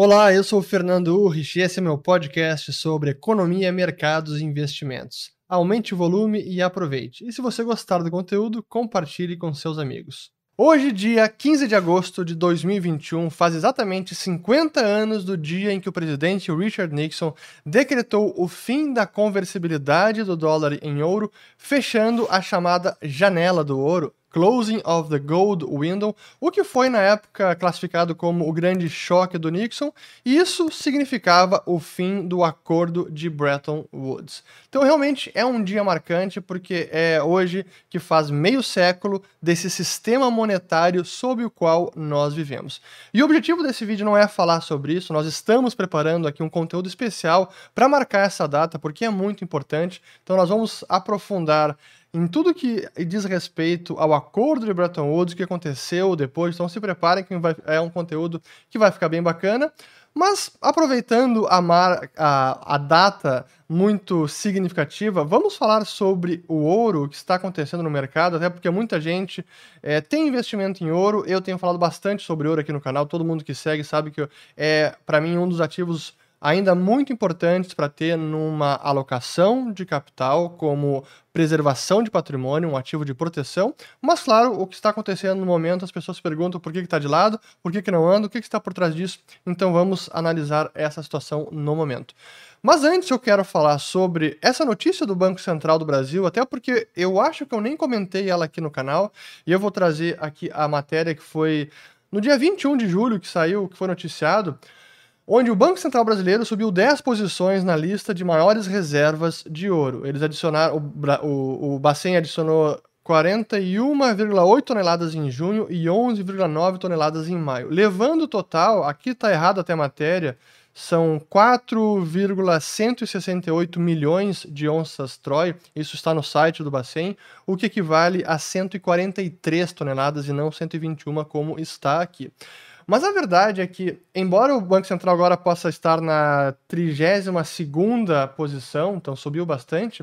Olá, eu sou o Fernando Urrich e esse é meu podcast sobre economia, mercados e investimentos. Aumente o volume e aproveite. E se você gostar do conteúdo, compartilhe com seus amigos. Hoje, dia 15 de agosto de 2021, faz exatamente 50 anos do dia em que o presidente Richard Nixon decretou o fim da conversibilidade do dólar em ouro, fechando a chamada janela do ouro, Closing of the Gold Window, o que foi na época classificado como o grande choque do Nixon, e isso significava o fim do acordo de Bretton Woods. Então realmente é um dia marcante porque é hoje que faz meio século desse sistema monetário sob o qual nós vivemos. E o objetivo desse vídeo não é falar sobre isso, nós estamos preparando aqui um conteúdo especial para marcar essa data porque é muito importante. Então nós vamos aprofundar em tudo que diz respeito ao acordo de Bretton Woods, o que aconteceu depois. Então se preparem que vai, é um conteúdo que vai ficar bem bacana. Mas aproveitando a, mar, a, a data muito significativa, vamos falar sobre o ouro que está acontecendo no mercado, até porque muita gente é, tem investimento em ouro. Eu tenho falado bastante sobre ouro aqui no canal, todo mundo que segue sabe que é, para mim, um dos ativos ainda muito importantes para ter numa alocação de capital, como preservação de patrimônio, um ativo de proteção. Mas, claro, o que está acontecendo no momento, as pessoas perguntam por que está de lado, por que, que não anda, o que, que está por trás disso. Então, vamos analisar essa situação no momento. Mas antes eu quero falar sobre essa notícia do Banco Central do Brasil, até porque eu acho que eu nem comentei ela aqui no canal, e eu vou trazer aqui a matéria que foi no dia 21 de julho que saiu, que foi noticiado, onde o Banco Central Brasileiro subiu 10 posições na lista de maiores reservas de ouro. Eles adicionaram, o, o, o Bacen adicionou 41,8 toneladas em junho e 11,9 toneladas em maio. Levando o total, aqui está errado até a matéria, são 4,168 milhões de onças Troy, isso está no site do Bacen, o que equivale a 143 toneladas e não 121 como está aqui. Mas a verdade é que, embora o Banco Central agora possa estar na 32ª posição, então subiu bastante,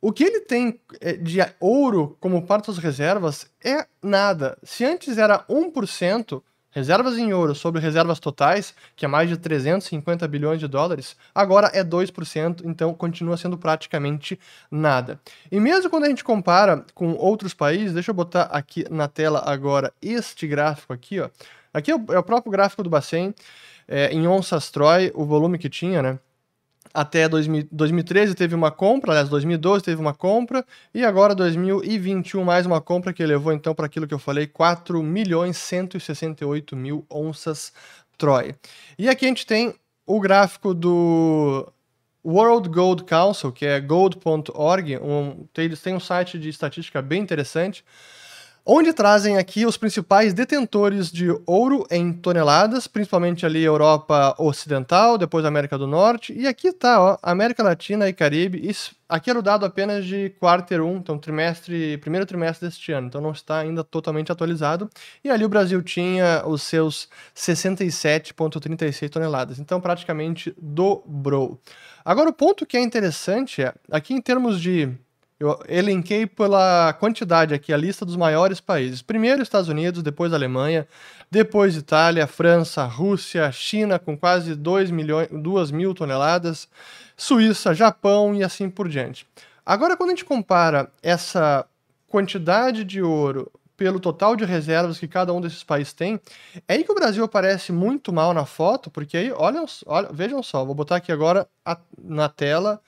o que ele tem eh, de ouro como parte das reservas é nada. Se antes era 1%, reservas em ouro sobre reservas totais, que é mais de 350 bilhões de dólares, agora é 2%, então continua sendo praticamente nada. E mesmo quando a gente compara com outros países, deixa eu botar aqui na tela agora este gráfico aqui, ó. Aqui é o, é o próprio gráfico do Bacen, é, em onças Troy, o volume que tinha, né? Até 2000, 2013 teve uma compra, aliás, 2012 teve uma compra, e agora 2021 mais uma compra que levou então para aquilo que eu falei, 4 milhões 168 mil onças Troy. E aqui a gente tem o gráfico do World Gold Council, que é gold.org, um, eles têm um site de estatística bem interessante, onde trazem aqui os principais detentores de ouro em toneladas, principalmente ali Europa Ocidental, depois América do Norte, e aqui tá, América Latina e Caribe. Isso, aqui era o dado apenas de quarter 1, então trimestre, primeiro trimestre deste ano, então não está ainda totalmente atualizado. E ali o Brasil tinha os seus 67,36 toneladas, então praticamente dobrou. Agora o ponto que é interessante é, aqui em termos de eu elenquei pela quantidade aqui a lista dos maiores países. Primeiro Estados Unidos, depois Alemanha, depois Itália, França, Rússia, China com quase 2, milhões, 2 mil toneladas, Suíça, Japão e assim por diante. Agora, quando a gente compara essa quantidade de ouro pelo total de reservas que cada um desses países tem, é aí que o Brasil aparece muito mal na foto, porque aí, olha, olha vejam só, vou botar aqui agora a, na tela,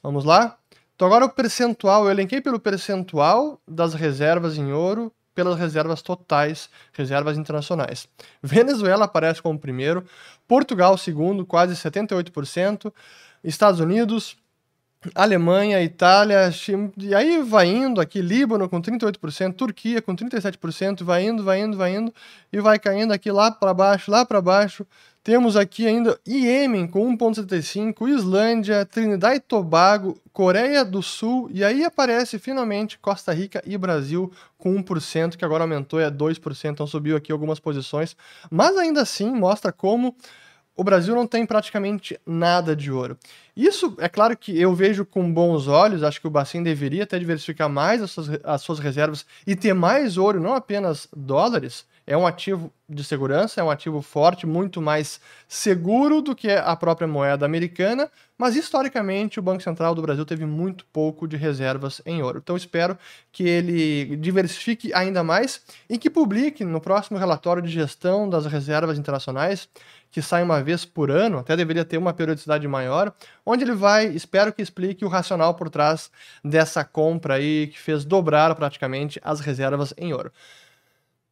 vamos lá, então agora o percentual, eu elenquei pelo percentual das reservas em ouro pelas reservas totais, reservas internacionais. Venezuela aparece como primeiro, Portugal segundo, quase 78%, Estados Unidos, Alemanha, Itália, e aí vai indo aqui, Líbano com 38%, Turquia com 37%, vai indo, vai indo, vai indo, e vai caindo aqui lá para baixo, lá para baixo, temos aqui ainda Iêmen com 1,75, Islândia, Trinidad e Tobago, Coreia do Sul, e aí aparece finalmente Costa Rica e Brasil com 1%, que agora aumentou é 2%, então subiu aqui algumas posições, mas ainda assim mostra como o Brasil não tem praticamente nada de ouro. Isso, é claro que eu vejo com bons olhos, acho que o Bacen deveria até diversificar mais as suas, as suas reservas e ter mais ouro, não apenas dólares, é um ativo de segurança, é um ativo forte, muito mais seguro do que a própria moeda americana, mas historicamente o Banco Central do Brasil teve muito pouco de reservas em ouro. Então espero que ele diversifique ainda mais e que publique no próximo relatório de gestão das reservas internacionais que sai uma vez por ano, até deveria ter uma periodicidade maior, onde ele vai, espero que explique o racional por trás dessa compra aí que fez dobrar praticamente as reservas em ouro.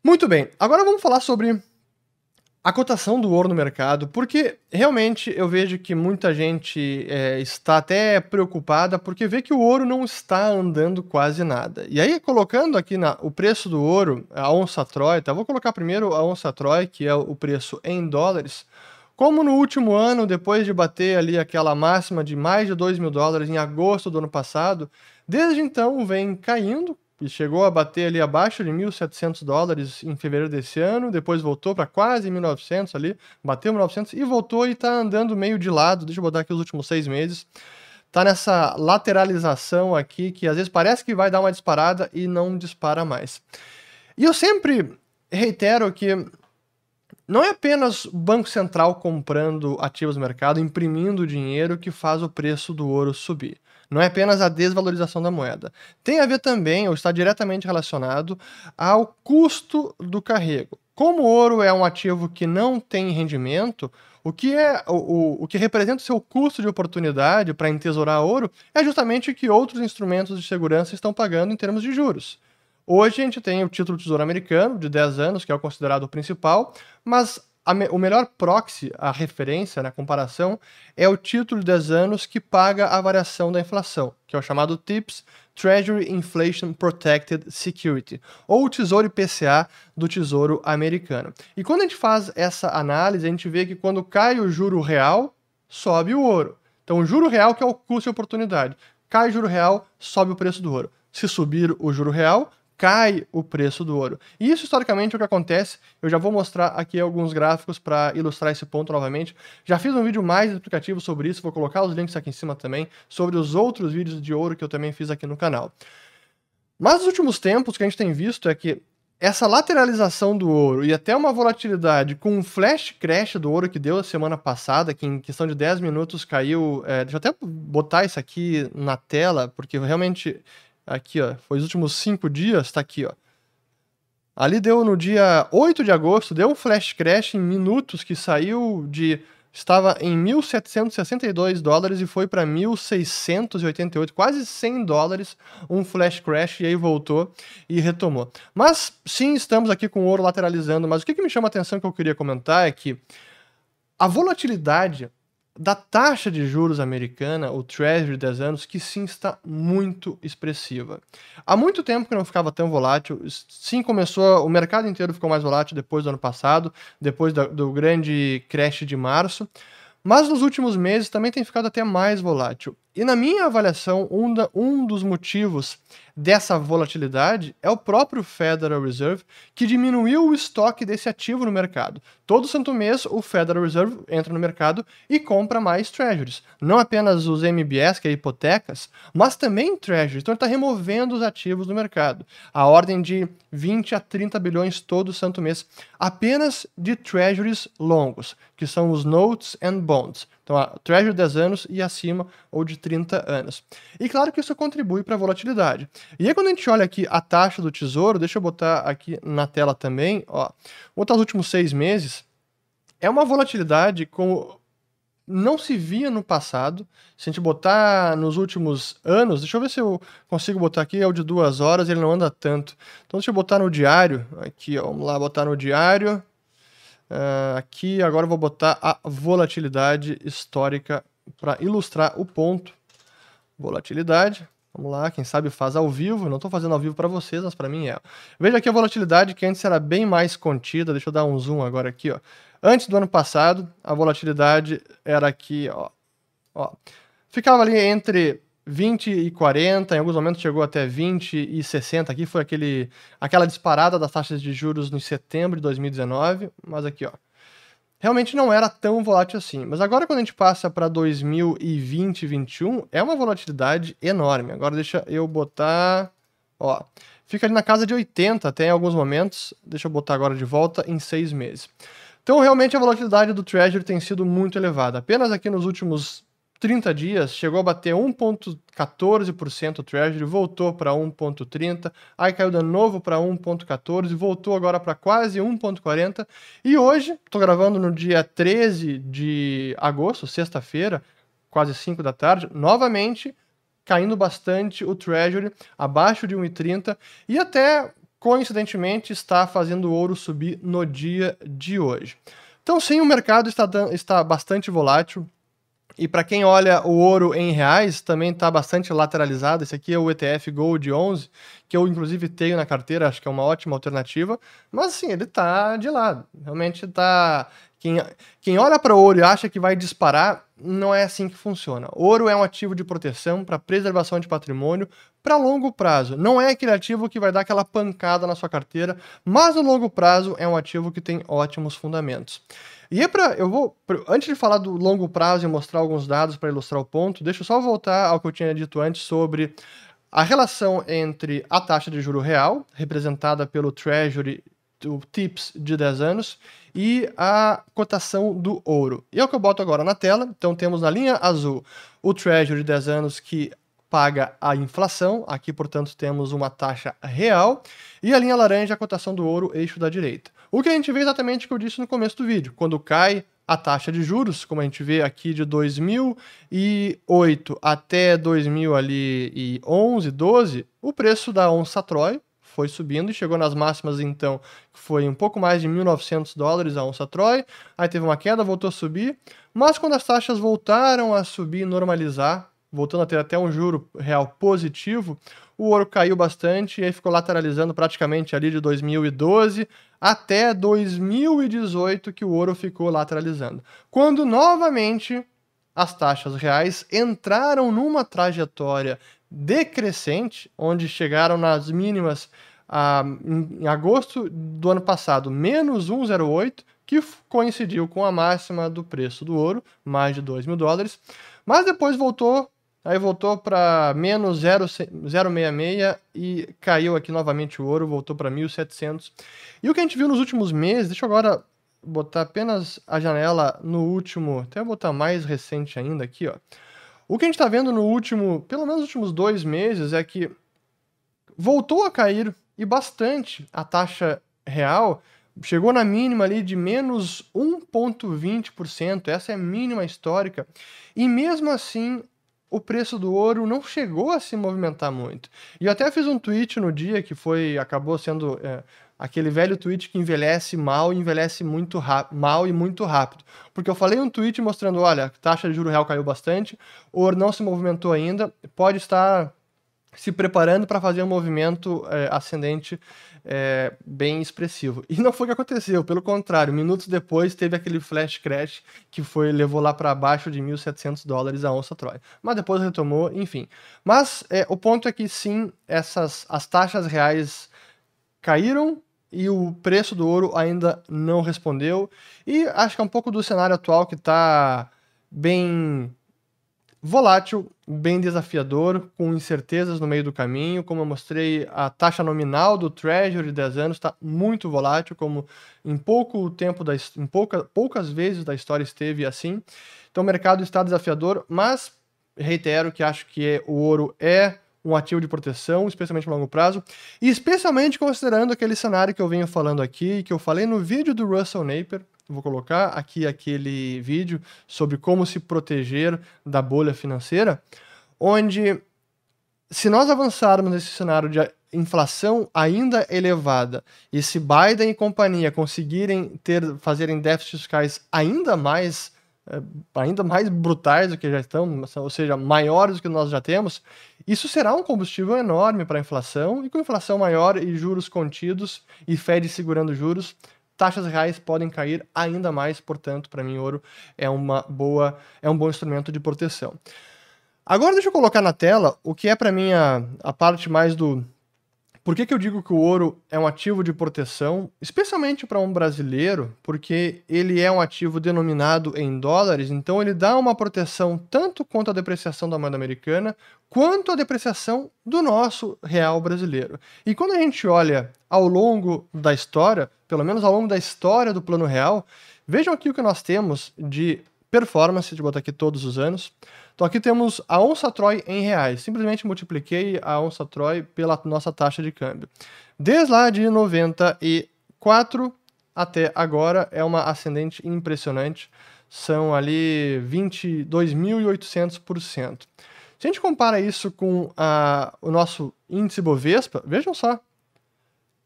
Muito bem, agora vamos falar sobre a cotação do ouro no mercado, porque realmente eu vejo que muita gente é, está até preocupada porque vê que o ouro não está andando quase nada. E aí, colocando aqui na, o preço do ouro, a onça Troy, tá? vou colocar primeiro a onça Troy, que é o preço em dólares. Como no último ano, depois de bater ali aquela máxima de mais de 2 mil dólares em agosto do ano passado, desde então vem caindo, e chegou a bater ali abaixo de 1.700 dólares em fevereiro desse ano, depois voltou para quase 1.900 ali, bateu 1.900 e voltou e está andando meio de lado, deixa eu botar aqui os últimos seis meses, tá nessa lateralização aqui, que às vezes parece que vai dar uma disparada e não dispara mais. E eu sempre reitero que não é apenas o Banco Central comprando ativos no mercado, imprimindo dinheiro que faz o preço do ouro subir. Não é apenas a desvalorização da moeda. Tem a ver também, ou está diretamente relacionado, ao custo do carrego. Como o ouro é um ativo que não tem rendimento, o que, é, o, o, que representa o seu custo de oportunidade para entesourar ouro é justamente o que outros instrumentos de segurança estão pagando em termos de juros. Hoje a gente tem o título Tesouro Americano de 10 anos, que é o considerado o principal, mas me, o melhor proxy, a referência, né, a comparação, é o título de 10 anos que paga a variação da inflação, que é o chamado TIPS, Treasury Inflation Protected Security, ou o Tesouro IPCA do Tesouro Americano. E quando a gente faz essa análise, a gente vê que quando cai o juro real, sobe o ouro. Então, o juro real que é o custo de oportunidade. Cai o juro real, sobe o preço do ouro. Se subir o juro real, cai o preço do ouro. E isso historicamente é o que acontece. Eu já vou mostrar aqui alguns gráficos para ilustrar esse ponto novamente. Já fiz um vídeo mais explicativo sobre isso, vou colocar os links aqui em cima também, sobre os outros vídeos de ouro que eu também fiz aqui no canal. Mas nos últimos tempos, o que a gente tem visto é que essa lateralização do ouro e até uma volatilidade com um flash crash do ouro que deu a semana passada, que em questão de 10 minutos caiu. É, deixa eu até botar isso aqui na tela, porque realmente Aqui, ó. Foi os últimos cinco dias, tá aqui, ó. Ali deu no dia 8 de agosto, deu um flash crash em minutos que saiu de. Estava em 1.762 dólares e foi para 1.688, quase 100 dólares, um flash crash e aí voltou e retomou. Mas sim, estamos aqui com o ouro lateralizando, mas o que, que me chama a atenção que eu queria comentar é que a volatilidade da taxa de juros americana, o Treasury de 10 anos, que sim está muito expressiva. Há muito tempo que não ficava tão volátil, sim começou, o mercado inteiro ficou mais volátil depois do ano passado, depois do, do grande crash de março, mas nos últimos meses também tem ficado até mais volátil. E na minha avaliação, um, da, um dos motivos dessa volatilidade é o próprio Federal Reserve, que diminuiu o estoque desse ativo no mercado. Todo santo mês, o Federal Reserve entra no mercado e compra mais treasuries. Não apenas os MBS, que é hipotecas, mas também treasuries. Então ele está removendo os ativos do mercado. A ordem de 20 a 30 bilhões todo santo mês, apenas de treasuries longos, que são os notes and bonds. Então, a Treasury 10 anos e acima, ou de 30 anos. E claro que isso contribui para a volatilidade. E aí, quando a gente olha aqui a taxa do tesouro, deixa eu botar aqui na tela também, ó. Botar os últimos seis meses. É uma volatilidade como não se via no passado. Se a gente botar nos últimos anos, deixa eu ver se eu consigo botar aqui, é o de duas horas, ele não anda tanto. Então deixa eu botar no diário, aqui, ó, vamos lá, botar no diário. Uh, aqui agora eu vou botar a volatilidade histórica para ilustrar o ponto. Volatilidade. Vamos lá, quem sabe faz ao vivo. Não estou fazendo ao vivo para vocês, mas para mim é. Veja aqui a volatilidade que antes era bem mais contida. Deixa eu dar um zoom agora aqui. Ó. Antes do ano passado, a volatilidade era aqui. Ó, ó. Ficava ali entre 20 e 40, em alguns momentos chegou até 20 e 60. Aqui foi aquele, aquela disparada das taxas de juros no setembro de 2019, mas aqui, ó. Realmente não era tão volátil assim. Mas agora, quando a gente passa para 2020 e 2021, é uma volatilidade enorme. Agora, deixa eu botar. Ó, fica ali na casa de 80 até em alguns momentos. Deixa eu botar agora de volta em seis meses. Então, realmente, a volatilidade do Treasury tem sido muito elevada. Apenas aqui nos últimos 30 dias chegou a bater 1,14% o Treasury, voltou para 1,30%, aí caiu de novo para 1,14%, voltou agora para quase 1,40%. E hoje, estou gravando no dia 13 de agosto, sexta-feira, quase 5 da tarde, novamente caindo bastante o Treasury, abaixo de 1,30 e até coincidentemente está fazendo o ouro subir no dia de hoje. Então, sim, o mercado está, está bastante volátil. E para quem olha o ouro em reais, também está bastante lateralizado. Esse aqui é o ETF Gold 11, que eu inclusive tenho na carteira, acho que é uma ótima alternativa. Mas assim, ele está de lado. Realmente está. Quem, quem olha para o ouro e acha que vai disparar, não é assim que funciona. Ouro é um ativo de proteção para preservação de patrimônio para longo prazo. Não é aquele ativo que vai dar aquela pancada na sua carteira, mas no longo prazo é um ativo que tem ótimos fundamentos. E é para eu vou antes de falar do longo prazo e mostrar alguns dados para ilustrar o ponto, deixa eu só voltar ao que eu tinha dito antes sobre a relação entre a taxa de juro real, representada pelo Treasury do TIPS de 10 anos, e a cotação do ouro. E é o que eu boto agora na tela. Então temos na linha azul o Treasury de 10 anos que paga a inflação, aqui, portanto, temos uma taxa real, e a linha laranja a cotação do ouro, eixo da direita. O que a gente vê exatamente o que eu disse no começo do vídeo, quando cai a taxa de juros, como a gente vê aqui de 2008 até 2011, 12, o preço da onça Troy foi subindo e chegou nas máximas então, que foi um pouco mais de 1.900 dólares a onça Troy, aí teve uma queda, voltou a subir, mas quando as taxas voltaram a subir e normalizar, voltando a ter até um juro real positivo, o ouro caiu bastante e ficou lateralizando praticamente ali de 2012 até 2018 que o ouro ficou lateralizando. Quando novamente as taxas reais entraram numa trajetória decrescente, onde chegaram nas mínimas ah, em agosto do ano passado, menos 1,08, que coincidiu com a máxima do preço do ouro, mais de 2 mil dólares, mas depois voltou Aí voltou para menos 0,66 e caiu aqui novamente o ouro, voltou para 1.700. E o que a gente viu nos últimos meses, deixa eu agora botar apenas a janela no último, até botar mais recente ainda aqui, ó. O que a gente está vendo no último, pelo menos nos últimos dois meses, é que voltou a cair e bastante a taxa real, chegou na mínima ali de menos 1,20%, essa é a mínima histórica, e mesmo assim o preço do ouro não chegou a se movimentar muito. E eu até fiz um tweet no dia que foi acabou sendo é, aquele velho tweet que envelhece mal e envelhece muito mal e muito rápido. Porque eu falei um tweet mostrando, olha, a taxa de juro real caiu bastante, o ouro não se movimentou ainda, pode estar se preparando para fazer um movimento é, ascendente é, bem expressivo. E não foi o que aconteceu, pelo contrário, minutos depois teve aquele flash crash que foi levou lá para baixo de 1.700 dólares a onça Troy. Mas depois retomou, enfim. Mas é, o ponto é que sim, essas as taxas reais caíram e o preço do ouro ainda não respondeu. E acho que é um pouco do cenário atual que está bem Volátil, bem desafiador, com incertezas no meio do caminho. Como eu mostrei, a taxa nominal do Treasury de 10 anos está muito volátil, como em pouco tempo, da, em pouca, poucas vezes da história esteve assim. Então o mercado está desafiador, mas reitero que acho que o ouro é um ativo de proteção, especialmente no longo prazo, e especialmente considerando aquele cenário que eu venho falando aqui, que eu falei no vídeo do Russell Napier, Vou colocar aqui aquele vídeo sobre como se proteger da bolha financeira, onde se nós avançarmos nesse cenário de inflação ainda elevada e se Biden e companhia conseguirem ter fazerem déficits fiscais ainda mais eh, ainda mais brutais do que já estão, ou seja, maiores do que nós já temos, isso será um combustível enorme para a inflação, e com inflação maior e juros contidos e Fed segurando juros, taxas reais podem cair ainda mais, portanto, para mim ouro é uma boa, é um bom instrumento de proteção. Agora deixa eu colocar na tela o que é para mim a, a parte mais do Por que, que eu digo que o ouro é um ativo de proteção, especialmente para um brasileiro? Porque ele é um ativo denominado em dólares, então ele dá uma proteção tanto contra a depreciação da moeda americana, quanto a depreciação do nosso real brasileiro. E quando a gente olha ao longo da história, pelo menos ao longo da história do Plano Real, vejam aqui o que nós temos de performance, de botar aqui todos os anos. Então aqui temos a onça Troy em reais. Simplesmente multipliquei a onça Troy pela nossa taxa de câmbio. Desde lá de 94 até agora é uma ascendente impressionante. São ali 22.800%. Se a gente compara isso com a, o nosso índice Bovespa, vejam só.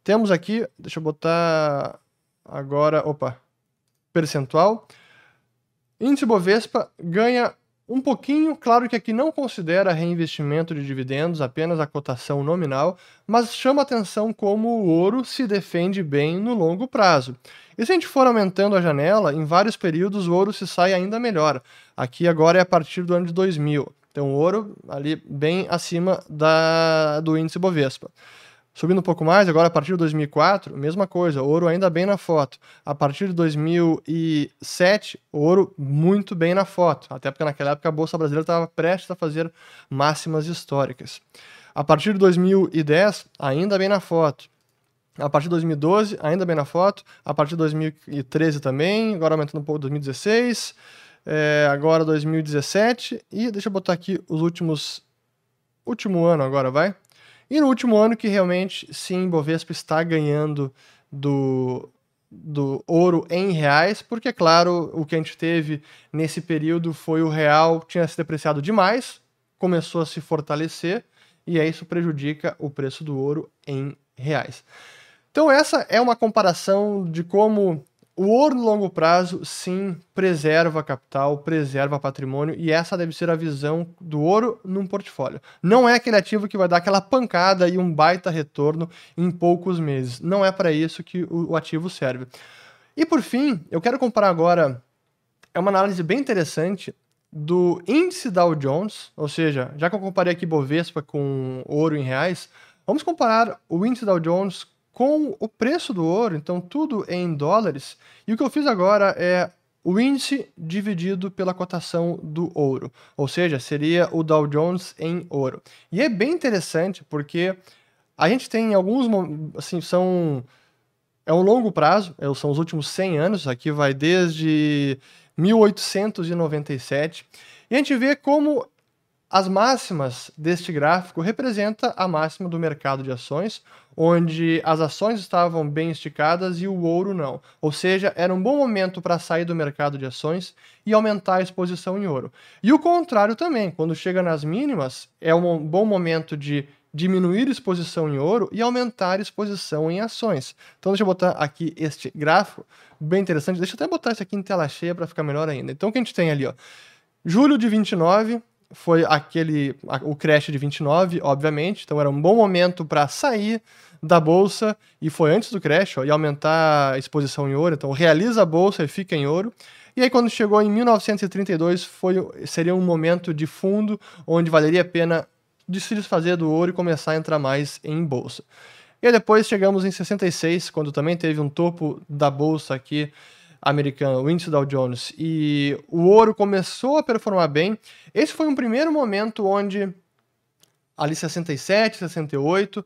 Temos aqui, deixa eu botar agora, opa, percentual. Índice Bovespa ganha um pouquinho, claro que aqui não considera reinvestimento de dividendos, apenas a cotação nominal, mas chama atenção como o ouro se defende bem no longo prazo. E se a gente for aumentando a janela, em vários períodos o ouro se sai ainda melhor. Aqui agora é a partir do ano de 2000. Então o ouro ali bem acima da, do índice Bovespa. Subindo um pouco mais, agora a partir de 2004, mesma coisa, ouro ainda bem na foto. A partir de 2007, ouro muito bem na foto, até porque naquela época a Bolsa Brasileira estava prestes a fazer máximas históricas. A partir de 2010, ainda bem na foto. A partir de 2012, ainda bem na foto. A partir de 2013 também, agora aumentando um pouco 2016. É, agora 2017. E deixa eu botar aqui os últimos. Último ano agora, vai? E no último ano que realmente, sim, Bovespa está ganhando do, do ouro em reais, porque, claro, o que a gente teve nesse período foi o real tinha se depreciado demais, começou a se fortalecer, e aí isso prejudica o preço do ouro em reais. Então, essa é uma comparação de como o ouro no longo prazo, sim, preserva capital, preserva patrimônio, e essa deve ser a visão do ouro num portfólio. Não é aquele ativo que vai dar aquela pancada e um baita retorno em poucos meses. Não é para isso que o ativo serve. E por fim, eu quero comparar agora, é uma análise bem interessante do índice Dow Jones, ou seja, já que eu comparei aqui Bovespa com ouro em reais, vamos comparar o índice Dow Jones com o preço do ouro, então tudo em dólares. E o que eu fiz agora é o índice dividido pela cotação do ouro, ou seja, seria o Dow Jones em ouro. E é bem interessante porque a gente tem alguns, assim, são é um longo prazo, é, são os últimos 100 anos, aqui vai desde 1897, e a gente vê como as máximas deste gráfico representa a máxima do mercado de ações, onde as ações estavam bem esticadas e o ouro não. Ou seja, era um bom momento para sair do mercado de ações e aumentar a exposição em ouro. E o contrário também, quando chega nas mínimas, é um bom momento de diminuir exposição em ouro e aumentar exposição em ações. Então deixa eu botar aqui este gráfico, bem interessante. Deixa eu até botar isso aqui em tela cheia para ficar melhor ainda. Então o que a gente tem ali, ó, julho de 29, foi aquele o crash de 29, obviamente, então era um bom momento para sair da bolsa e foi antes do crash ó, e aumentar a exposição em ouro, então realiza a bolsa e fica em ouro. E aí quando chegou em 1932 foi seria um momento de fundo onde valeria a pena de se desfazer do ouro e começar a entrar mais em bolsa. E depois chegamos em 66, quando também teve um topo da bolsa aqui americana, o índice Dow Jones, e o ouro começou a performar bem, esse foi um primeiro momento onde, ali 67, 68,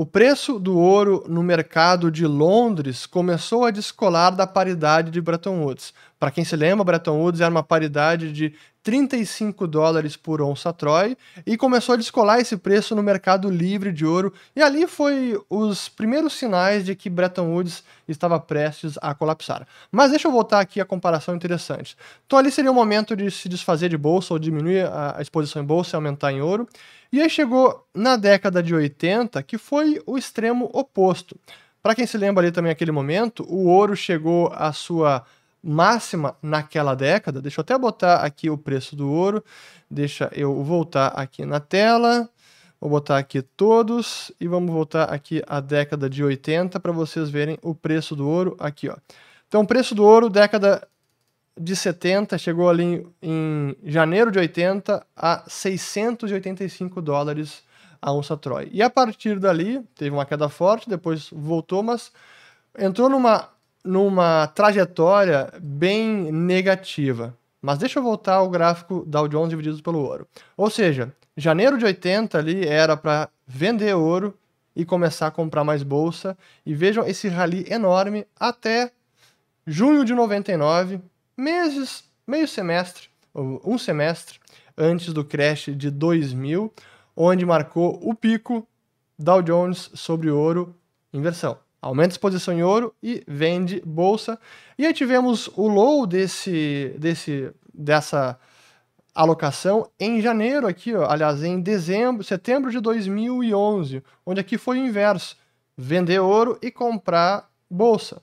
o preço do ouro no mercado de Londres começou a descolar da paridade de Bretton Woods. Para quem se lembra, Bretton Woods era uma paridade de 35 dólares por onça Troy e começou a descolar esse preço no mercado livre de ouro. E ali foi os primeiros sinais de que Bretton Woods estava prestes a colapsar. Mas deixa eu voltar aqui a comparação interessante. Então ali seria o momento de se desfazer de bolsa ou diminuir a exposição em bolsa e aumentar em ouro. E aí chegou na década de 80, que foi o extremo oposto. Para quem se lembra ali também aquele momento, o ouro chegou à sua máxima naquela década. Deixa eu até botar aqui o preço do ouro. Deixa eu voltar aqui na tela. Vou botar aqui todos e vamos voltar aqui à década de 80 para vocês verem o preço do ouro aqui, ó. Então, preço do ouro, década de 70, chegou ali em, em janeiro de 80 a 685 dólares a onça Troy. E a partir dali, teve uma queda forte, depois voltou, mas entrou numa, numa trajetória bem negativa. Mas deixa eu voltar ao gráfico Dow Jones dividido pelo ouro. Ou seja, janeiro de 80 ali era para vender ouro e começar a comprar mais bolsa. E vejam esse rally enorme até junho de 99, meses, meio semestre, um semestre antes do crash de 2000, onde marcou o pico Dow Jones sobre ouro inversão. Aumenta a exposição em ouro e vende bolsa. E aí tivemos o low desse, desse, dessa alocação em janeiro aqui, ó, aliás, em dezembro, setembro de 2011, onde aqui foi o inverso, vender ouro e comprar bolsa.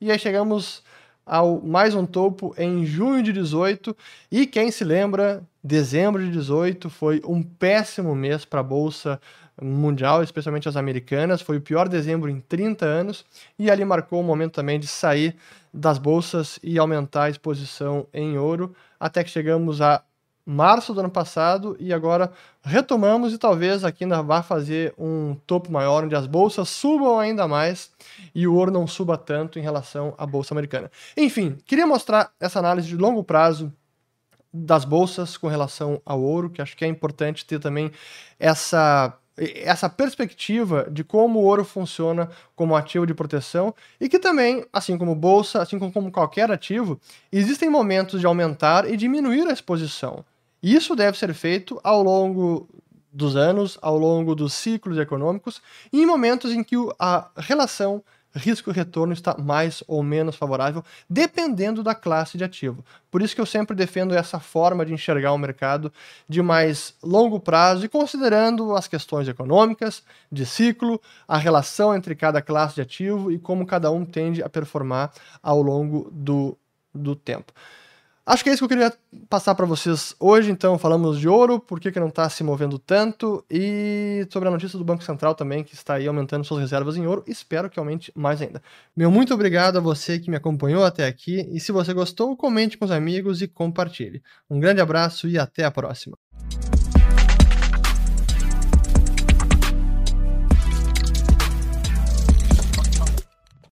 E aí chegamos ao mais um topo em junho de 18 e quem se lembra, dezembro de 18 foi um péssimo mês para a bolsa mundial, especialmente as americanas, foi o pior dezembro em 30 anos. E ali marcou o momento também de sair das bolsas e aumentar a exposição em ouro, até que chegamos a março do ano passado e agora retomamos e talvez aqui ainda vá fazer um topo maior onde as bolsas subam ainda mais e o ouro não suba tanto em relação à bolsa americana. Enfim, queria mostrar essa análise de longo prazo das bolsas com relação ao ouro, que acho que é importante ter também essa essa perspectiva de como o ouro funciona como ativo de proteção e que também, assim como bolsa, assim como qualquer ativo, existem momentos de aumentar e diminuir a exposição. Isso deve ser feito ao longo dos anos, ao longo dos ciclos econômicos, e em momentos em que a relação risco-retorno está mais ou menos favorável, dependendo da classe de ativo. Por isso que eu sempre defendo essa forma de enxergar o mercado de mais longo prazo e considerando as questões econômicas, de ciclo, a relação entre cada classe de ativo e como cada um tende a performar ao longo do, do tempo. Acho que é isso que eu queria passar para vocês hoje. Então, falamos de ouro, por que, que não está se movendo tanto, e sobre a notícia do Banco Central também, que está aí aumentando suas reservas em ouro. Espero que aumente mais ainda. Meu muito obrigado a você que me acompanhou até aqui. E se você gostou, comente com os amigos e compartilhe. Um grande abraço e até a próxima.